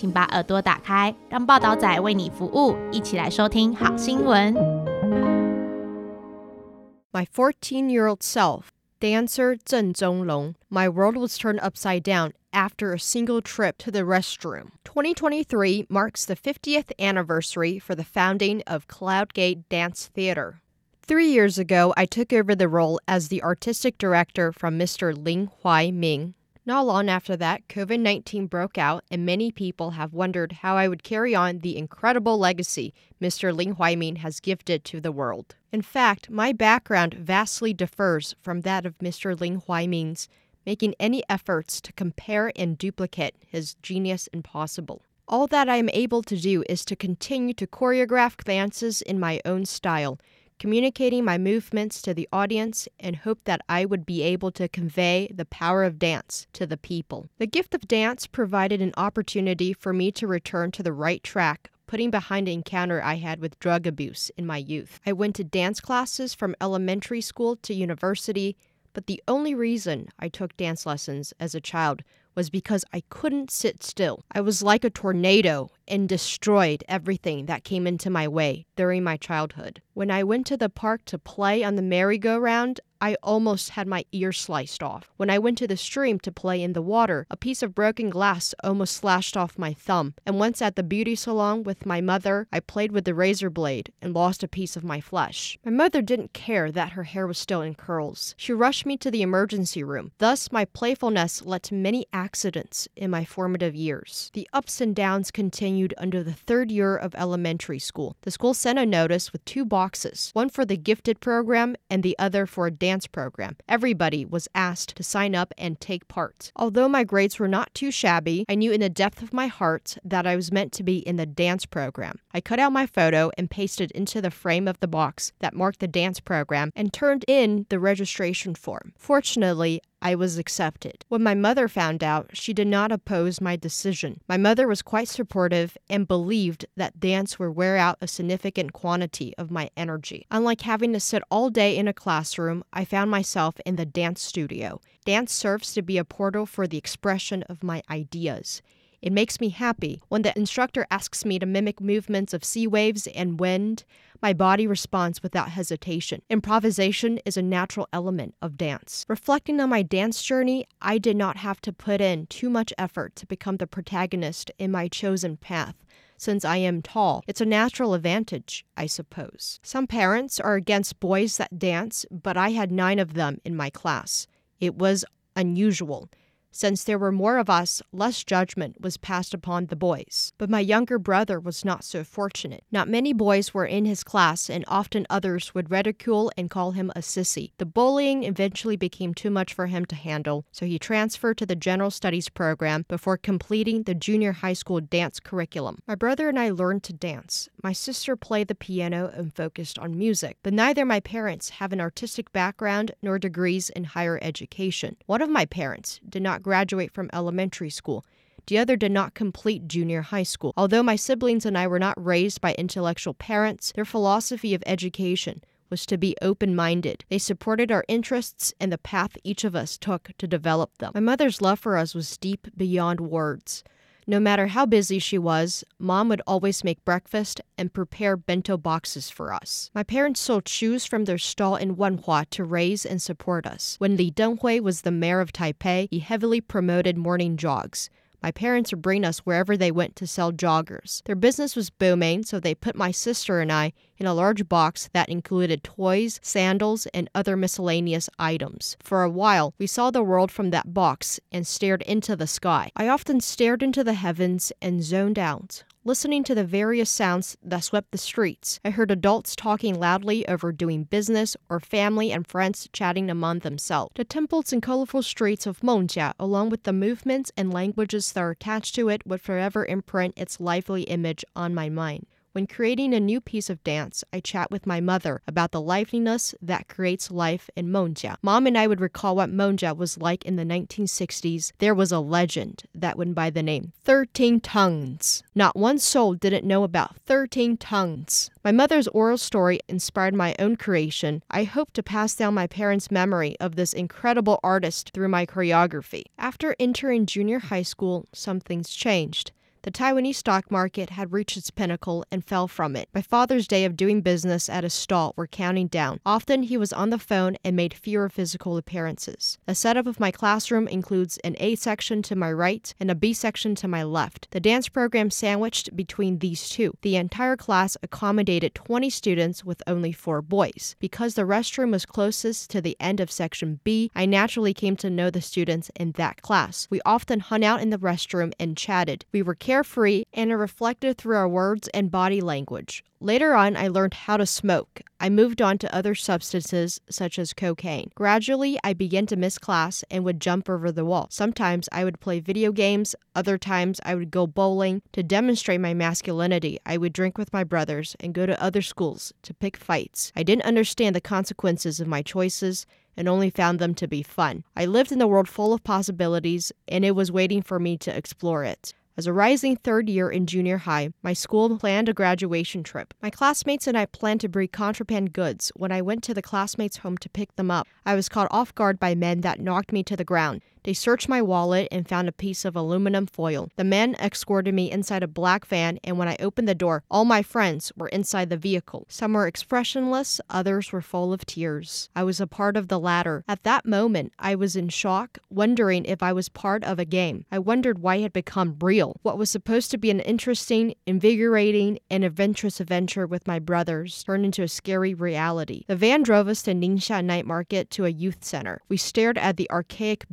请把耳朵打开，让报道仔为你服务，一起来收听好新闻。 My 14 year old self, dancer Zheng Zhonglong, my world was turned upside down after a single trip to the restroom. 2023 marks the 50th anniversary for the founding of Cloudgate Dance Theater. Three years ago, I took over the role as the artistic director from Mr. Ling Huai Ming. not long after that, COVID 19 broke out, and many people have wondered how I would carry on the incredible legacy Mr. Lin Hwai-min has gifted to the world. In fact, my background vastly differs from that of Mr. Lin Hwai-min's, making any efforts to compare and duplicate his genius impossible. All that I am able to do is to continue to choreograph dances in my own style, communicating my movements to the audience and hope that I would be able to convey the power of dance to the people. The gift of dance provided an opportunity for me to return to the right track, putting behind an encounter I had with drug abuse in my youth. I went to dance classes from elementary school to university, but the only reason I took dance lessons as a child was because I couldn't sit still. I was like a tornado and destroyed everything that came into my way during my childhood. When I went to the park to play on the merry-go-round, I almost had my ear sliced off. When I went to the stream to play in the water, a piece of broken glass almost slashed off my thumb. And once at the beauty salon with my mother, I played with the razor blade and lost a piece of my flesh. My mother didn't care that her hair was still in curls. She rushed me to the emergency room. Thus, my playfulness led to many accidents in my formative years. The ups and downs continued under the third year of elementary school. The school sent a notice with two boxes, one for the gifted program and the other for a dance program. Everybody was asked to sign up and take part. Although my grades were not too shabby, I knew in the depth of my heart that I was meant to be in the dance program. I cut out my photo and pasted into the frame of the box that marked the dance program and turned in the registration form. Fortunately, I was accepted. When my mother found out, she did not oppose my decision. My mother was quite supportive and believed that dance would wear out a significant quantity of my energy. Unlike having to sit all day in a classroom, I found myself in the dance studio. Dance serves to be a portal for the expression of my ideas. It makes me happy when the instructor asks me to mimic movements of sea waves and wind. My body responds without hesitation. Improvisation is a natural element of dance. Reflecting on my dance journey, I did not have to put in too much effort to become the protagonist in my chosen path. Since I am tall, it's a natural advantage, I suppose. Some parents are against boys that dance, but I had nine of them in my class. It was unusual. Since there were more of us, less judgment was passed upon the boys. But my younger brother was not so fortunate. Not many boys were in his class, and often others would ridicule and call him a sissy. The bullying eventually became too much for him to handle, so he transferred to the General Studies program before completing the junior high school dance curriculum. My brother and I learned to dance. My sister played the piano and focused on music, but neither my parents have an artistic background nor degrees in higher education. One of my parents did not graduate from elementary school. The other did not complete junior high school. Although my siblings and I were not raised by intellectual parents, their philosophy of education was to be open minded. They supported our interests and the path each of us took to develop them. My mother's love for us was deep beyond words. No matter how busy she was, mom would always make breakfast and prepare bento boxes for us. My parents sold shoes from their stall in Wanhua to raise and support us. When Li Denghui was the mayor of Taipei, he heavily promoted morning jogs. My parents would bring us wherever they went to sell joggers. Their business was booming, so they put my sister and I in a large box that included toys, sandals, and other miscellaneous items. For a while, we saw the world from that box and stared into the sky. I often stared into the heavens and zoned out. Listening to the various sounds that swept the streets, I heard adults talking loudly over doing business or family and friends chatting among themselves. The temples and colorful streets of Mengjia, along with the movements and languages that are attached to it, would forever imprint its lively image on my mind. When creating a new piece of dance, I chat with my mother about the liveliness that creates life in Monga. Mom and I would recall what Monga was like in the 1960s. There was a legend that went by the name 13 Tongues. Not one soul didn't know about 13 Tongues. My mother's oral story inspired my own creation. I hope to pass down my parents' memory of this incredible artist through my choreography. After entering junior high school, some things changed. The Taiwanese stock market had reached its pinnacle and fell from it. My father's day of doing business at a stall were counting down. Often he was on the phone and made fewer physical appearances. The setup of my classroom includes an A section to my right and a B section to my left. The dance program sandwiched between these two. The entire class accommodated 20 students with only four boys. Because the restroom was closest to the end of section B, I naturally came to know the students in that class. We often hung out in the restroom and chatted. We were carefree and are reflected through our words and body language. Later on, I learned how to smoke. I moved on to other substances such as cocaine. Gradually, I began to miss class and would jump over the wall. Sometimes I would play video games, other times I would go bowling. To demonstrate my masculinity, I would drink with my brothers and go to other schools to pick fights. I didn't understand the consequences of my choices and only found them to be fun. I lived in a world full of possibilities, and it was waiting for me to explore it. As a rising third year in junior high, my school planned a graduation trip. My classmates and I planned to bring contraband goods when I went to the classmates' home to pick them up. I was caught off guard by men that knocked me to the ground. They searched my wallet and found a piece of aluminum foil. The men escorted me inside a black van, and when I opened the door, all my friends were inside the vehicle. Some were expressionless, others were full of tears. I was a part of the latter. At that moment, I was in shock, wondering if I was part of a game. I wondered why it had become real. What was supposed to be an interesting, invigorating, and adventurous adventure with my brothers turned into a scary reality. The van drove us to Ningxia Night Market to a youth center. We stared at the archaic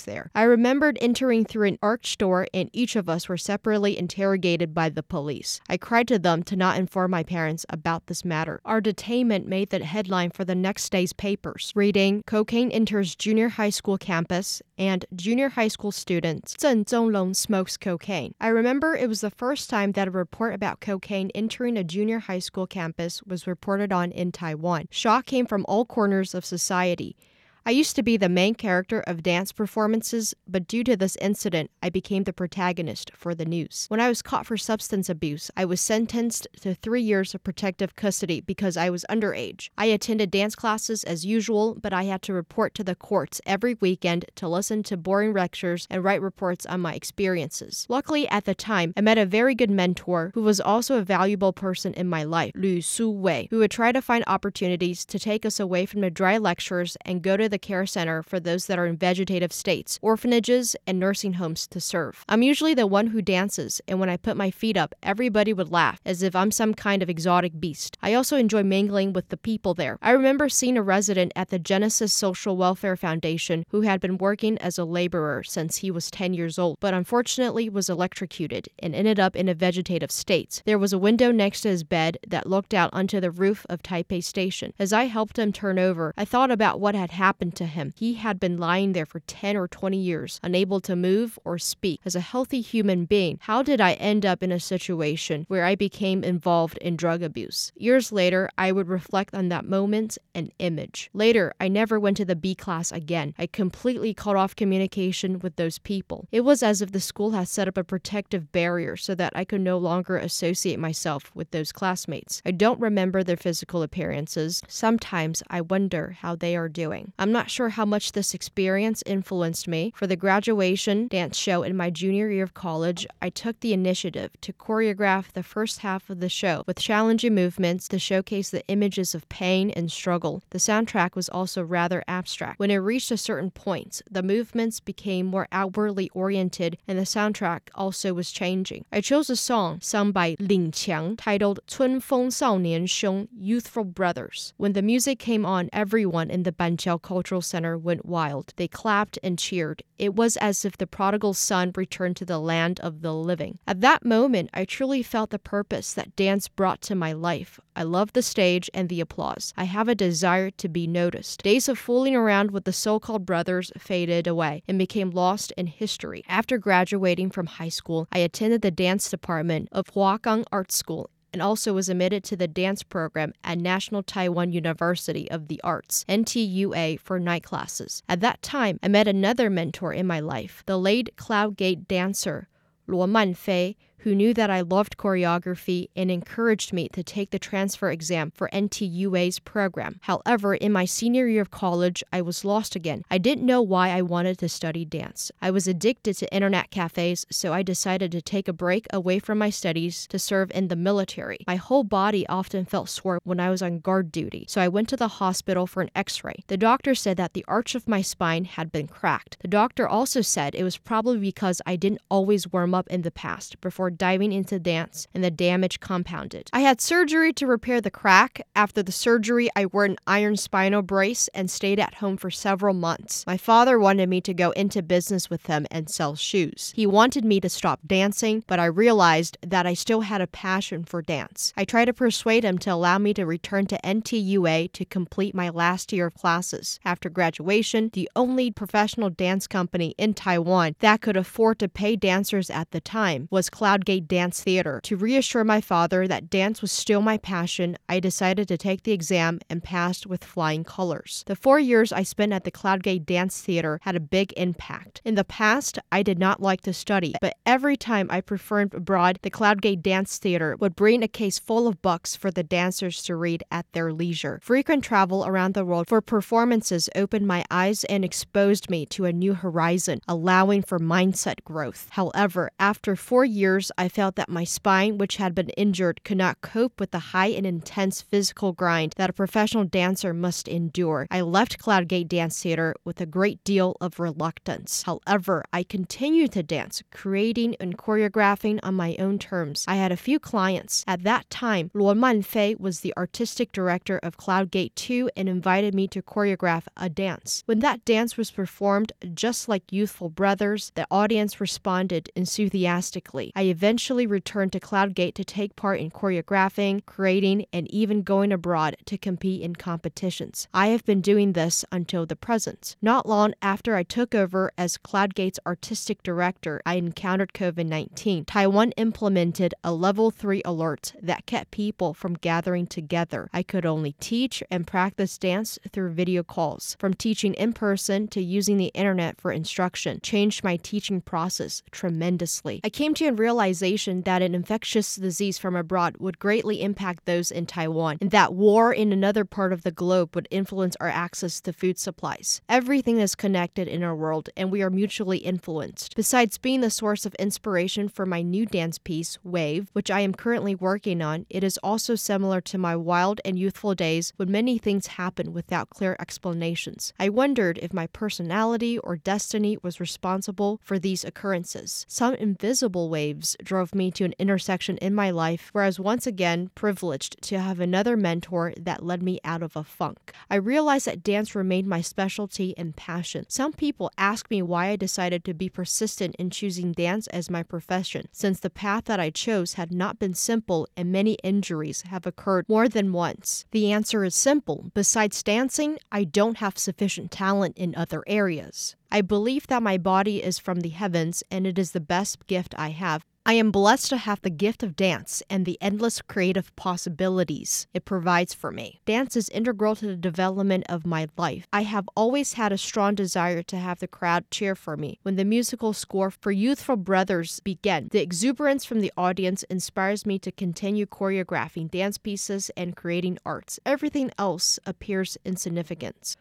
there. I remembered entering through an arched door, and each of us were separately interrogated by the police. I cried to them to not inform my parents about this matter. Our detainment made the headline for the next day's papers, reading Cocaine enters junior high school campus and junior high school students Zheng Zonglong smokes cocaine. I remember it was the first time that a report about cocaine entering a junior high school campus was reported on in Taiwan. Shock came from all corners of society. I used to be the main character of dance performances, but due to this incident, I became the protagonist for the news. When I was caught for substance abuse, I was sentenced to three years of protective custody because I was underage. I attended dance classes as usual, but I had to report to the courts every weekend to listen to boring lectures and write reports on my experiences. Luckily, at the time, I met a very good mentor who was also a valuable person in my life, Lu Su Wei, who would try to find opportunities to take us away from the dry lectures and go to the care center for those that are in vegetative states, orphanages, and nursing homes to serve. I'm usually the one who dances, and when I put my feet up, everybody would laugh as if I'm some kind of exotic beast. I also enjoy mingling with the people there. I remember seeing a resident at the Genesis Social Welfare Foundation who had been working as a laborer since he was 10 years old, but unfortunately was electrocuted and ended up in a vegetative state. There was a window next to his bed that looked out onto the roof of Taipei Station. As I helped him turn over, I thought about what had happened to him. He had been lying there for 10 or 20 years, unable to move or speak. As a healthy human being, how did I end up in a situation where I became involved in drug abuse? Years later, I would reflect on that moment and image. Later, I never went to the B class again. I completely cut off communication with those people. It was as if the school had set up a protective barrier so that I could no longer associate myself with those classmates. I don't remember their physical appearances. Sometimes I wonder how they are doing. I'm I'm not sure how much this experience influenced me. For the graduation dance show in my junior year of college, I took the initiative to choreograph the first half of the show with challenging movements to showcase the images of pain and struggle. The soundtrack was also rather abstract. When it reached a certain point, the movements became more outwardly oriented and the soundtrack also was changing. I chose a song sung by Lin Qiang titled 春风少年兄 Youthful Brothers. When the music came on, everyone in the Banqiao culture Cultural Center went wild. They clapped and cheered. It was as if the prodigal son returned to the land of the living. At that moment, I truly felt the purpose that dance brought to my life. I love the stage and the applause. I have a desire to be noticed. Days of fooling around with the so called brothers faded away and became lost in history. After graduating from high school, I attended the dance department of Huagang Art School and also was admitted to the dance program at National Taiwan University of the Arts, NTUA, for night classes. At that time, I met another mentor in my life, the late Cloudgate dancer, Luo Manfei, who knew that I loved choreography and encouraged me to take the transfer exam for NTUA's program. However, in my senior year of college, I was lost again. I didn't know why I wanted to study dance. I was addicted to internet cafes, so I decided to take a break away from my studies to serve in the military. My whole body often felt sore when I was on guard duty, so I went to the hospital for an x ray. The doctor said that the arch of my spine had been cracked. The doctor also said it was probably because I didn't always warm up in the past before diving into dance and the damage compounded. I had surgery to repair the crack. After the surgery, I wore an iron spinal brace and stayed at home for several months. My father wanted me to go into business with him and sell shoes. He wanted me to stop dancing, but I realized that I still had a passion for dance. I tried to persuade him to allow me to return to NTUA to complete my last year of classes. After graduation, the only professional dance company in Taiwan that could afford to pay dancers at the time was Cloudgate Dance Theater. To reassure my father that dance was still my passion, I decided to take the exam and passed with flying colors. The four years I spent at the Cloudgate Dance Theater had a big impact. In the past, I did not like to study, but every time I performed abroad, the Cloudgate Dance Theater would bring a case full of books for the dancers to read at their leisure. Frequent travel around the world for performances opened my eyes and exposed me to a new horizon, allowing for mindset growth. However, after four years, I felt that my spine, which had been injured, could not cope with the high and intense physical grind that a professional dancer must endure. I left Cloudgate Dance Theater with a great deal of reluctance. However, I continued to dance, creating and choreographing on my own terms. I had a few clients. At that time, Luo Manfei was the artistic director of Cloudgate 2 and invited me to choreograph a dance. When that dance was performed, just like Youthful Brothers, the audience responded enthusiastically. I eventually returned to Cloudgate to take part in choreographing, creating, and even going abroad to compete in competitions. I have been doing this until the present. Not long after I took over as Cloudgate's artistic director, I encountered COVID 19. Taiwan implemented a level 3 alert that kept people from gathering together. I could only teach and practice dance through video calls. From teaching in person to using the internet for instruction changed my teaching process tremendously. I came to a realization that an infectious disease from abroad would greatly impact those in Taiwan, and that war in another part of the globe would influence our access to food supplies. Everything is connected in our world, and we are mutually influenced. Besides being the source of inspiration for my new dance piece, Wave, which I am currently working on, it is also similar to my wild and youthful days when many things happen without clear explanations. I wondered if my personality or destiny was responsible for these occurrences. Some invisible waves drove me to an intersection in my life where I was once again privileged to have another mentor that led me out of a funk. I realized that dance remained my specialty and passion. Some people ask me why I decided to be persistent in choosing dance as my profession, since the path that I chose had not been simple and many injuries have occurred more than once. The answer is simple. Besides dancing, I don't have sufficient talent in other areas. I believe that my body is from the heavens and it is the best gift I have. I am blessed to have the gift of dance and the endless creative possibilities it provides for me. Dance is integral to the development of my life. I have always had a strong desire to have the crowd cheer for me. When the musical score for Youthful Brothers began, the exuberance from the audience inspires me to continue choreographing dance pieces and creating arts. Everything else appears insignificant.